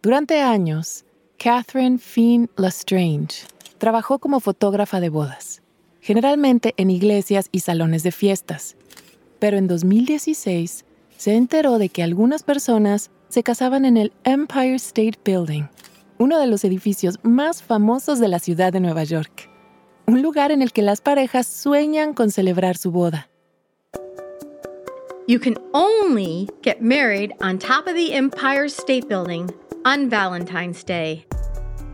Durante años, Catherine Finn Lestrange trabajó como fotógrafa de bodas, generalmente en iglesias y salones de fiestas. Pero en 2016 se enteró de que algunas personas se casaban en el Empire State Building, uno de los edificios más famosos de la ciudad de Nueva York, un lugar en el que las parejas sueñan con celebrar su boda. You can only get married on top of the Empire State Building on Valentine's Day.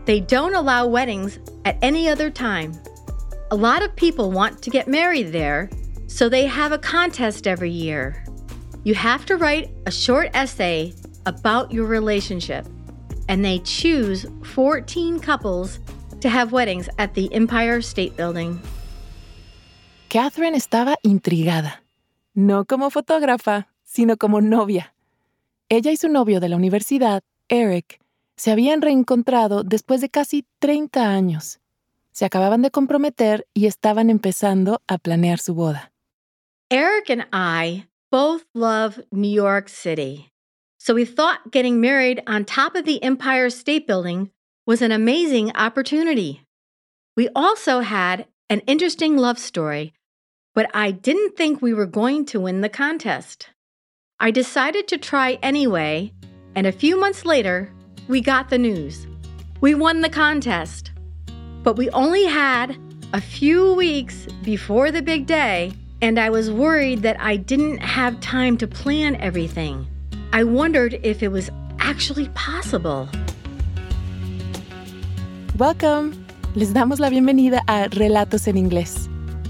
They don't allow weddings at any other time. A lot of people want to get married there, so they have a contest every year. You have to write a short essay about your relationship, and they choose 14 couples to have weddings at the Empire State Building. Catherine estaba intrigada, no como fotógrafa, sino como novia. Ella y su novio de la universidad, Eric, se habían reencontrado después de casi 30 años. Se acababan de comprometer y estaban empezando a planear su boda. Eric and I both love New York City. So we thought getting married on top of the Empire State Building was an amazing opportunity. We also had an interesting love story, but I didn't think we were going to win the contest. I decided to try anyway, and a few months later, we got the news. We won the contest. But we only had a few weeks before the big day, and I was worried that I didn't have time to plan everything. I wondered if it was actually possible. Welcome. Les damos la bienvenida a Relatos en Inglés,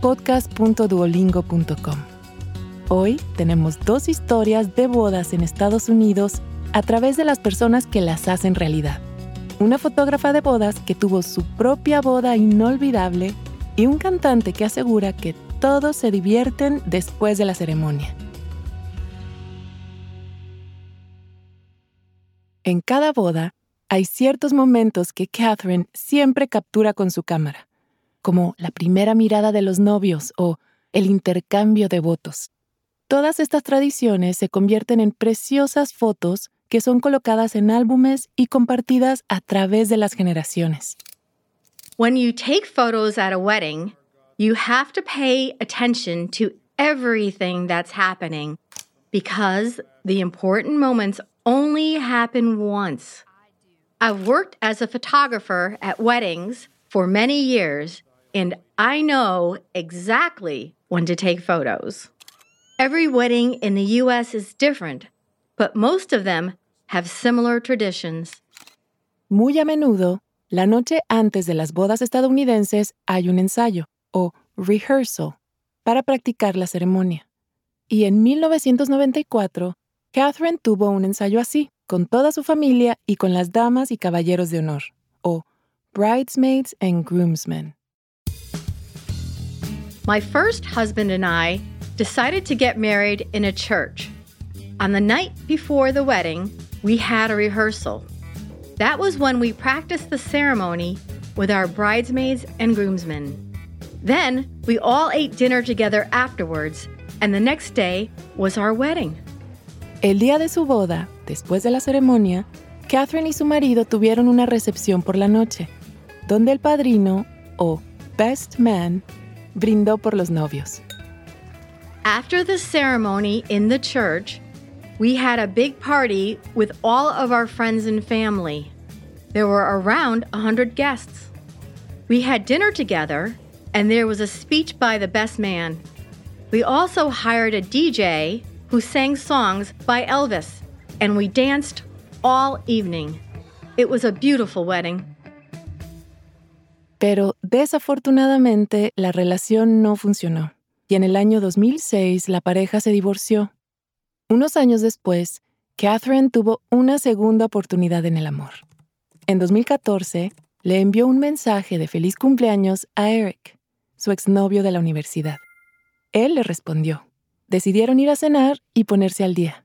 podcast.duolingo.com. Hoy tenemos dos historias de bodas en Estados Unidos a través de las personas que las hacen realidad. Una fotógrafa de bodas que tuvo su propia boda inolvidable y un cantante que asegura que todos se divierten después de la ceremonia. En cada boda hay ciertos momentos que Catherine siempre captura con su cámara, como la primera mirada de los novios o el intercambio de votos. Todas estas tradiciones se convierten en preciosas fotos que son colocadas en álbumes y compartidas a través de las generaciones. When you take photos at a wedding, you have to pay attention to everything that's happening because the important moments only happen once. I've worked as a photographer at weddings for many years, and I know exactly when to take photos. Every wedding in the US is different, but most of them have similar traditions. Muy a menudo, la noche antes de las bodas estadounidenses hay un ensayo, o rehearsal, para practicar la ceremonia. Y en 1994, Catherine tuvo un ensayo así, con toda su familia y con las damas y caballeros de honor, o bridesmaids and groomsmen. My first husband and I decided to get married in a church. On the night before the wedding, we had a rehearsal. That was when we practiced the ceremony with our bridesmaids and groomsmen. Then we all ate dinner together afterwards, and the next day was our wedding. El día de su boda, después de la ceremonia, Catherine y su marido tuvieron una recepción por la noche, donde el padrino, o best man, brindó por los novios. After the ceremony in the church, we had a big party with all of our friends and family. There were around 100 guests. We had dinner together, and there was a speech by the best man. We also hired a DJ who sang songs by Elvis, and we danced all evening. It was a beautiful wedding. Pero desafortunadamente la relación no funcionó y en el año 2006 la pareja se divorció. Unos años después, Catherine tuvo una segunda oportunidad en el amor. En 2014, le envió un mensaje de feliz cumpleaños a Eric, su exnovio de la universidad. Él le respondió. Decidieron ir a cenar y ponerse al día.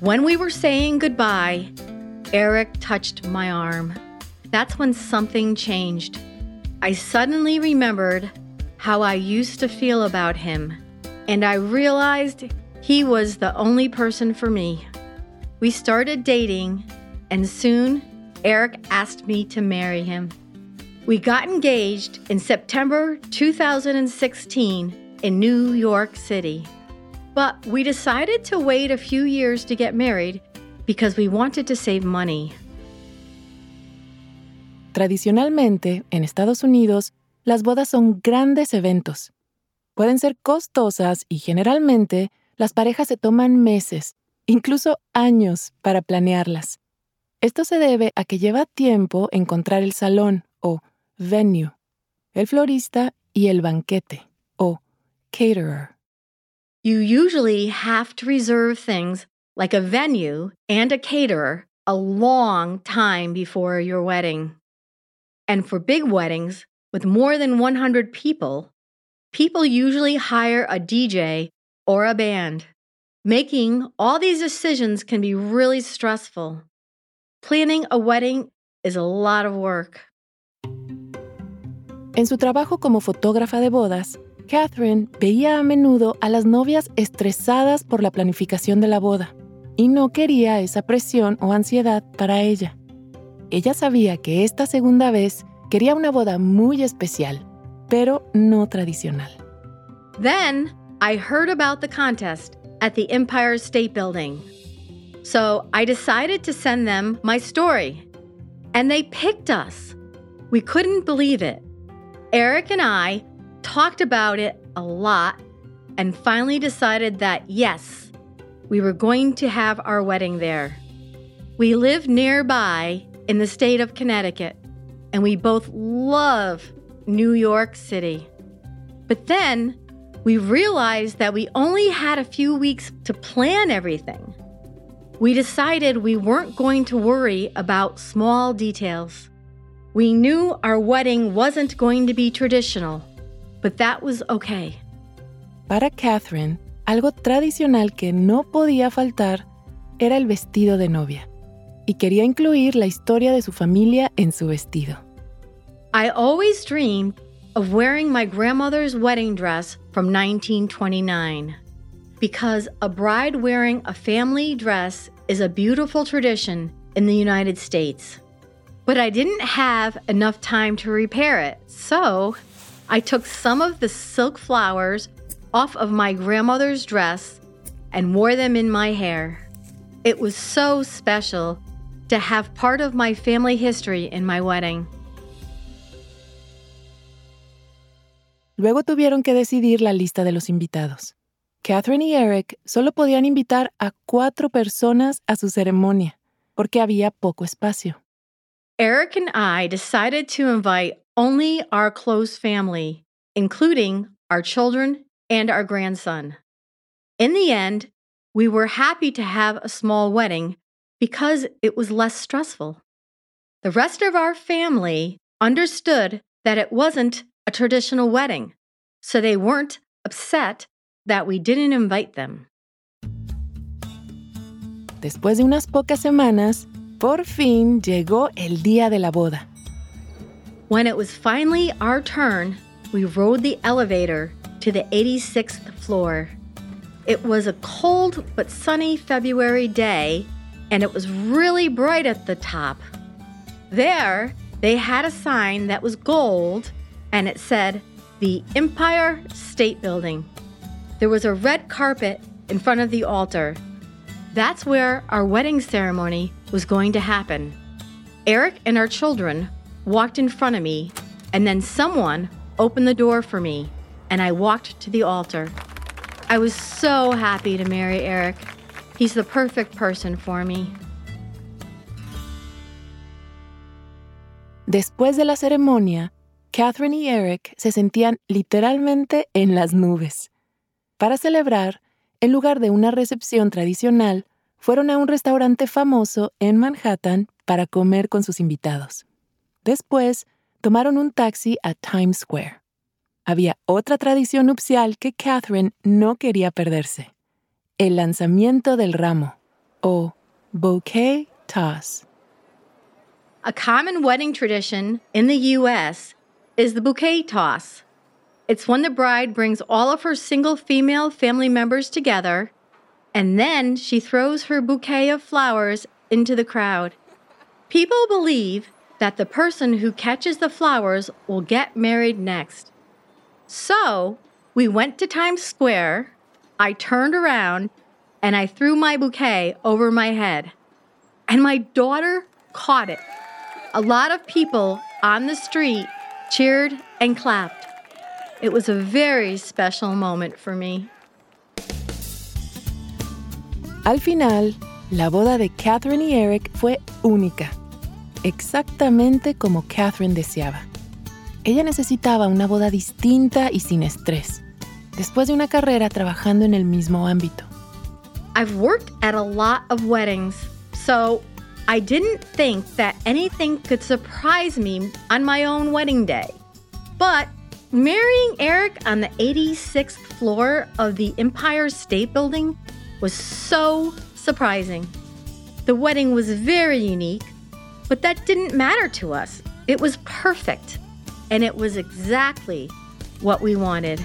When we were saying goodbye, Eric touched my arm. That's when something changed. I suddenly remembered how I used to feel about him, and I realized he was the only person for me. We started dating, and soon Eric asked me to marry him. We got engaged in September 2016 in New York City. But we decided to wait a few years to get married because we wanted to save money. Tradicionalmente, en Estados Unidos, las bodas son grandes eventos. Pueden ser costosas y generalmente las parejas se toman meses, incluso años, para planearlas. Esto se debe a que lleva tiempo encontrar el salón o venue, el florista y el banquete o caterer. You usually have to reserve things like a venue and a caterer a long time before your wedding. And for big weddings with more than 100 people, people usually hire a DJ or a band. Making all these decisions can be really stressful. Planning a wedding is a lot of work. En su trabajo como fotógrafa de bodas, Catherine veía a menudo a las novias estresadas por la planificación de la boda y no quería esa presión o ansiedad para ella. Ella sabía que esta segunda vez quería una boda muy especial, pero no tradicional. Then I heard about the contest at the Empire State Building. So I decided to send them my story. And they picked us. We couldn't believe it. Eric and I talked about it a lot and finally decided that yes, we were going to have our wedding there. We live nearby in the state of Connecticut, and we both love New York City. But then we realized that we only had a few weeks to plan everything. We decided we weren't going to worry about small details. We knew our wedding wasn't going to be traditional, but that was okay. Para Catherine, algo tradicional que no podía faltar era el vestido de novia, y quería incluir la historia de su familia en su vestido. I always dreamed of wearing my grandmother's wedding dress from 1929 because a bride wearing a family dress is a beautiful tradition in the United States. But I didn't have enough time to repair it, so I took some of the silk flowers off of my grandmother's dress and wore them in my hair. It was so special to have part of my family history in my wedding. Luego tuvieron que decidir la lista de los invitados. Catherine y Eric solo podían invitar a cuatro personas a su ceremonia, porque había poco espacio. Eric and I decided to invite only our close family, including our children and our grandson. In the end, we were happy to have a small wedding because it was less stressful. The rest of our family understood that it wasn't a traditional wedding, so they weren't upset that we didn't invite them. Después de unas pocas semanas, por fin llegó el día de la boda. When it was finally our turn, we rode the elevator to the 86th floor. It was a cold but sunny February day, and it was really bright at the top. There, they had a sign that was gold and it said, The Empire State Building. There was a red carpet in front of the altar. That's where our wedding ceremony was going to happen. Eric and our children walked in front of me, and then someone opened the door for me, and I walked to the altar. I was so happy to marry Eric. He's the perfect person for me. Después de la ceremonia, Catherine y Eric se sentían literalmente en las nubes. Para celebrar, en lugar de una recepción tradicional, fueron a un restaurante famoso en Manhattan para comer con sus invitados. Después, tomaron un taxi a Times Square. Había otra tradición nupcial que Catherine no quería perderse. El lanzamiento del ramo, o bouquet toss. A common wedding tradition in the U.S. is the bouquet toss. It's when the bride brings all of her single female family members together, and then she throws her bouquet of flowers into the crowd. People believe that the person who catches the flowers will get married next. So we went to Times Square, I turned around, and I threw my bouquet over my head. And my daughter caught it. A lot of people on the street cheered and clapped. It was a very special moment for me. Al final, la boda de Catherine y Eric fue única, exactamente como Catherine deseaba. Ella necesitaba una boda distinta y sin estrés, después de una carrera trabajando en el mismo ámbito. I've worked at a lot of weddings, so I didn't think that anything could surprise me on my own wedding day. But marrying Eric on the 86th floor of the Empire State Building was so surprising. The wedding was very unique, but that didn't matter to us. It was perfect, and it was exactly what we wanted.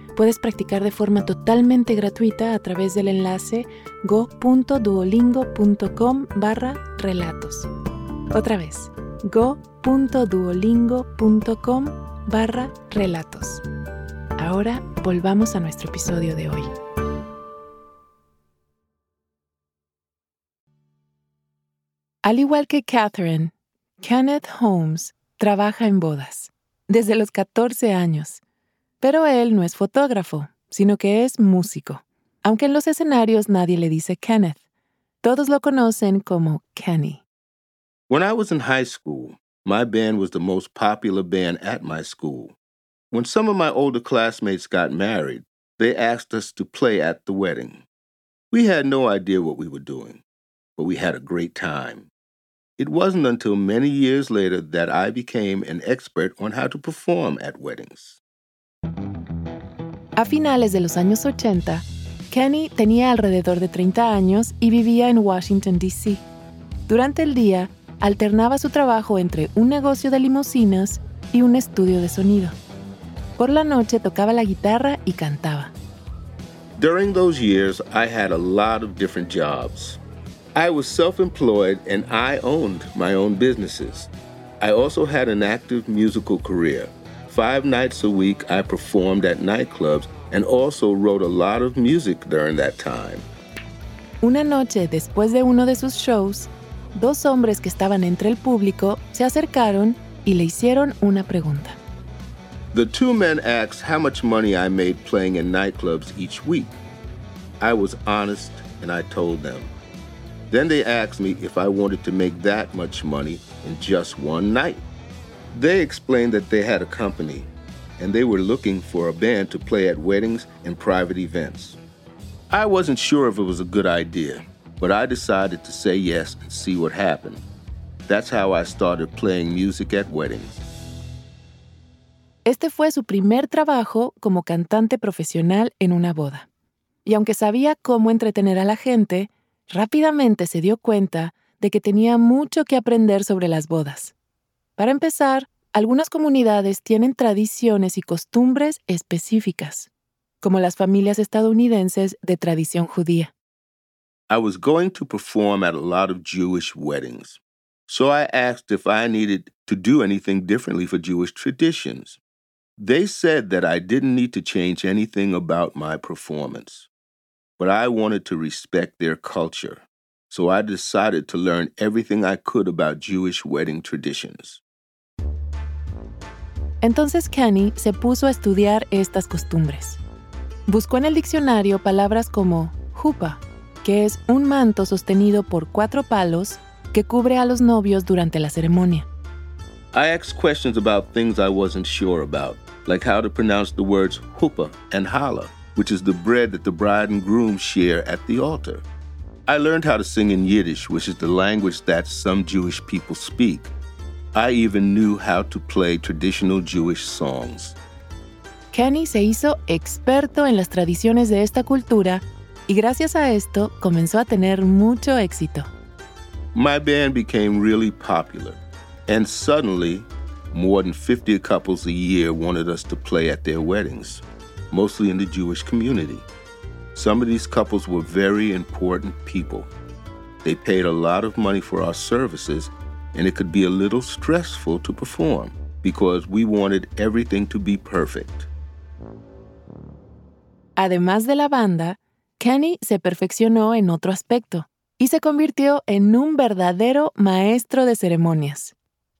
puedes practicar de forma totalmente gratuita a través del enlace go.duolingo.com barra relatos. Otra vez, go.duolingo.com barra relatos. Ahora volvamos a nuestro episodio de hoy. Al igual que Catherine, Kenneth Holmes trabaja en bodas desde los 14 años Pero él no es fotógrafo, sino que es músico. Aunque en los escenarios nadie le dice Kenneth. Todos lo conocen como Kenny. When I was in high school, my band was the most popular band at my school. When some of my older classmates got married, they asked us to play at the wedding. We had no idea what we were doing, but we had a great time. It wasn't until many years later that I became an expert on how to perform at weddings. A finales de los años 80, Kenny tenía alrededor de 30 años y vivía en Washington, D.C. Durante el día, alternaba su trabajo entre un negocio de limusinas y un estudio de sonido. Por la noche tocaba la guitarra y cantaba. During those years, I had a lot of different jobs. I was self employed and I owned my own businesses. I also had an active musical career. Five nights a week, I performed at nightclubs and also wrote a lot of music during that time. Una noche después de uno de sus shows, dos hombres que estaban entre el público se acercaron y le hicieron una pregunta. The two men asked how much money I made playing in nightclubs each week. I was honest and I told them. Then they asked me if I wanted to make that much money in just one night. They explained that they had a company and they were looking for a band to play at weddings and private events. I wasn't sure if it was a good idea, but I decided to say yes and see what happened. That's how I started playing music at weddings. Este fue su primer trabajo como cantante profesional en una boda. Y aunque sabía cómo entretener a la gente, rápidamente se dio cuenta de que tenía mucho que aprender sobre las bodas. Para empezar, algunas comunidades tienen tradiciones y costumbres específicas, como las familias estadounidenses de tradición judía. I was going to perform at a lot of Jewish weddings, so I asked if I needed to do anything differently for Jewish traditions. They said that I didn't need to change anything about my performance. but I wanted to respect their culture. So I decided to learn everything I could about Jewish wedding traditions. Entonces Kenny se puso a estudiar estas costumbres. Buscó en el diccionario palabras como jupa, que es un manto sostenido por cuatro palos que cubre a los novios durante la ceremonia. I asked questions about things I wasn't sure about, like how to pronounce the words hupa and challah, which is the bread that the bride and groom share at the altar. I learned how to sing in Yiddish, which is the language that some Jewish people speak. I even knew how to play traditional Jewish songs. Kenny se hizo experto en las tradiciones de esta cultura y gracias a esto comenzó a tener mucho éxito. My band became really popular, and suddenly, more than 50 couples a year wanted us to play at their weddings, mostly in the Jewish community. Some of these couples were very important people. They paid a lot of money for our services, and it could be a little stressful to perform because we wanted everything to be perfect. Además de la banda, Kenny se perfeccionó en otro aspecto y se convirtió en un verdadero maestro de ceremonias.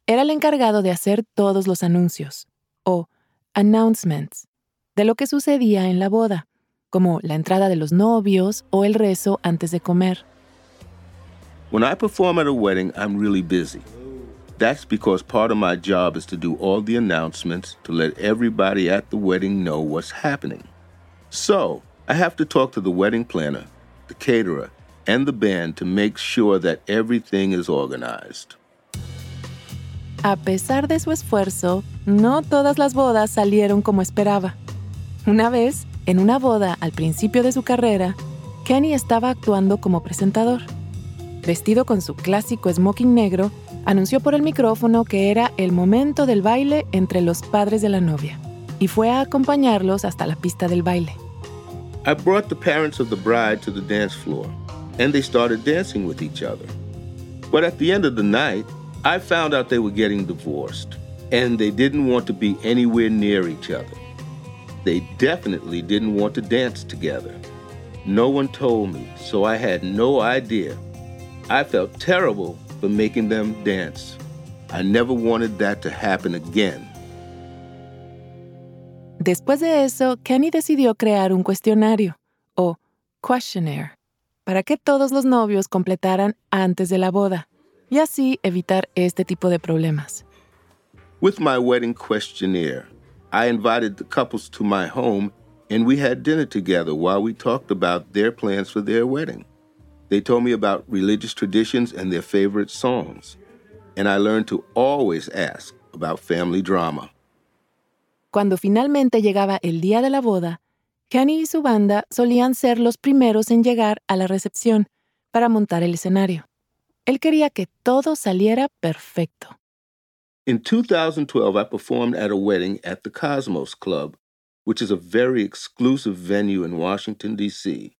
Era el encargado de hacer todos los anuncios, o announcements, de lo que sucedía en la boda, como la entrada de los novios o el rezo antes de comer. When I perform at a wedding, I'm really busy. That's because part of my job is to do all the announcements to let everybody at the wedding know what's happening. So, I have to talk to the wedding planner, the caterer, and the band to make sure that everything is organized. A pesar de su esfuerzo, no todas las bodas salieron como esperaba. Una vez, en una boda al principio de su carrera, Kenny estaba actuando como presentador. Vestido con su clásico smoking negro, anunció por el micrófono que era el momento del baile entre los padres de la novia y fue a acompañarlos hasta la pista del baile. I brought the parents of the bride to the dance floor, and they started dancing with each other. But at the end of the night, I found out they were getting divorced, and they didn't want to be anywhere near each other. They definitely didn't want to dance together. No one told me, so I had no idea. I felt terrible for making them dance. I never wanted that to happen again. Después de eso, Kenny decidió crear un cuestionario, o questionnaire, para que todos los novios completaran antes de la boda, y así evitar este tipo de problemas. With my wedding questionnaire, I invited the couples to my home and we had dinner together while we talked about their plans for their wedding. They told me about religious traditions and their favorite songs. And I learned to always ask about family drama. Cuando finalmente llegaba el día de la boda, Kenny y su banda solían ser los primeros en llegar a la recepción para montar el escenario. Él quería que todo saliera perfecto. In 2012, I performed at a wedding at the Cosmos Club, which is a very exclusive venue in Washington, D.C.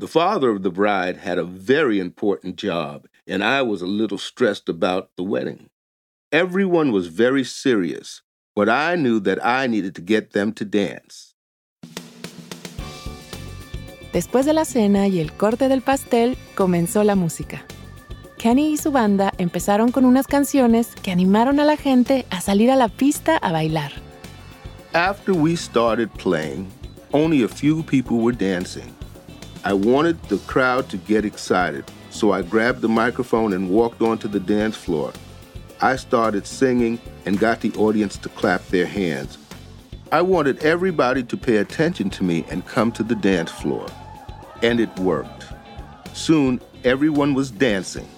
The father of the bride had a very important job, and I was a little stressed about the wedding. Everyone was very serious, but I knew that I needed to get them to dance. Después de la cena y el corte del pastel, comenzó la música. Kenny y su banda empezaron con unas canciones que animaron a la gente a salir a la pista a bailar. After we started playing, only a few people were dancing. I wanted the crowd to get excited, so I grabbed the microphone and walked onto the dance floor. I started singing and got the audience to clap their hands. I wanted everybody to pay attention to me and come to the dance floor. And it worked. Soon, everyone was dancing.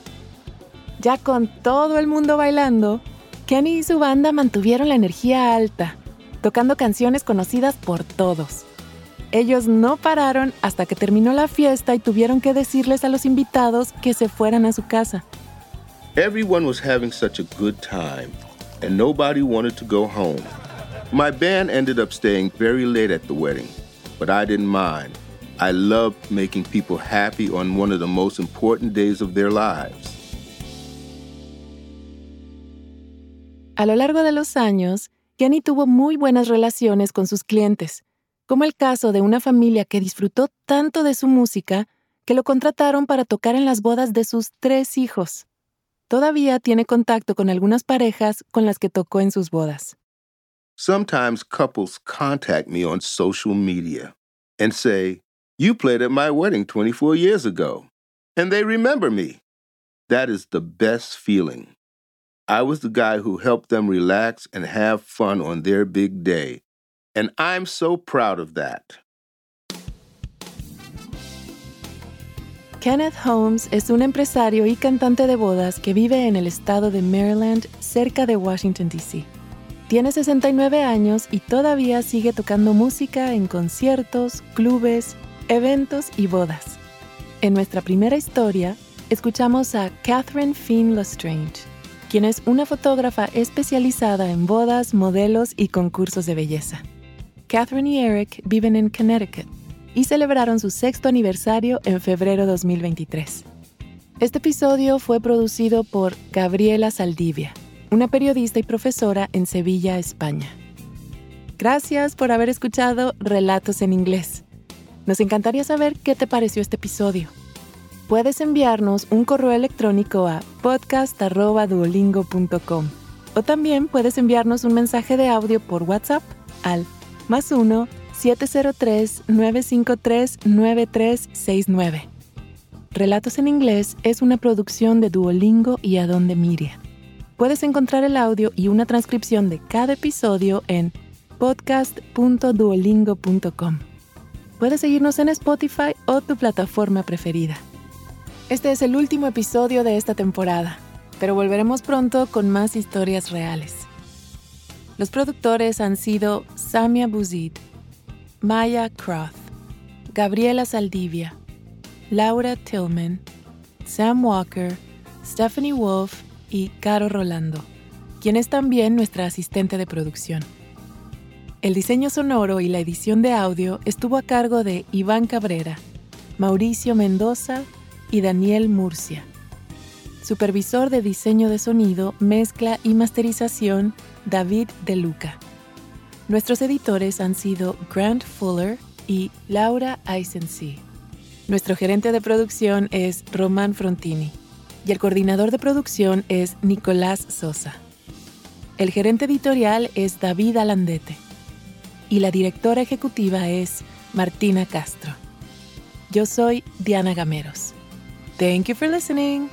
Ya con todo el mundo bailando, Kenny y su banda mantuvieron la energía alta, tocando canciones conocidas por todos. Ellos no pararon hasta que terminó la fiesta y tuvieron que decirles a los invitados que se fueran a su casa. Everyone was having such a good time, and nobody wanted to go home. My band ended up staying very late at the wedding, but I didn't mind. I loved making people happy on one of the most important days of their lives. A lo largo de los años, Kenny tuvo muy buenas relaciones con sus clientes, como el caso de una familia que disfrutó tanto de su música que lo contrataron para tocar en las bodas de sus tres hijos. Todavía tiene contacto con algunas parejas con las que tocó en sus bodas. Sometimes couples contact me on social media and say, You played at my wedding 24 years ago, and they remember me. That is the best feeling. I was the guy who helped them relax and have fun on their big day, and I'm so proud of that. Kenneth Holmes es un empresario y cantante de bodas que vive en el estado de Maryland, cerca de Washington, D.C. Tiene 69 años y todavía sigue tocando música en conciertos, clubes, eventos y bodas. En nuestra primera historia, escuchamos a Catherine Finn Lestrange, quien es una fotógrafa especializada en bodas, modelos y concursos de belleza. Catherine y Eric viven en Connecticut y celebraron su sexto aniversario en febrero 2023. Este episodio fue producido por Gabriela Saldivia una periodista y profesora en Sevilla, España. Gracias por haber escuchado Relatos en Inglés. Nos encantaría saber qué te pareció este episodio. Puedes enviarnos un correo electrónico a podcast.duolingo.com o también puedes enviarnos un mensaje de audio por WhatsApp al más 1 703 953 9369. Relatos en Inglés es una producción de Duolingo y Adonde Miria. Puedes encontrar el audio y una transcripción de cada episodio en podcast.duolingo.com. Puedes seguirnos en Spotify o tu plataforma preferida. Este es el último episodio de esta temporada, pero volveremos pronto con más historias reales. Los productores han sido Samia Buzid, Maya Croth, Gabriela Saldivia, Laura Tillman, Sam Walker, Stephanie Wolf y Caro Rolando, quien es también nuestra asistente de producción. El diseño sonoro y la edición de audio estuvo a cargo de Iván Cabrera, Mauricio Mendoza y Daniel Murcia. Supervisor de diseño de sonido, mezcla y masterización, David De Luca. Nuestros editores han sido Grant Fuller y Laura Eisensee. Nuestro gerente de producción es Román Frontini y el coordinador de producción es Nicolás Sosa. El gerente editorial es David Alandete y la directora ejecutiva es Martina Castro. Yo soy Diana Gameros. Thank you for listening.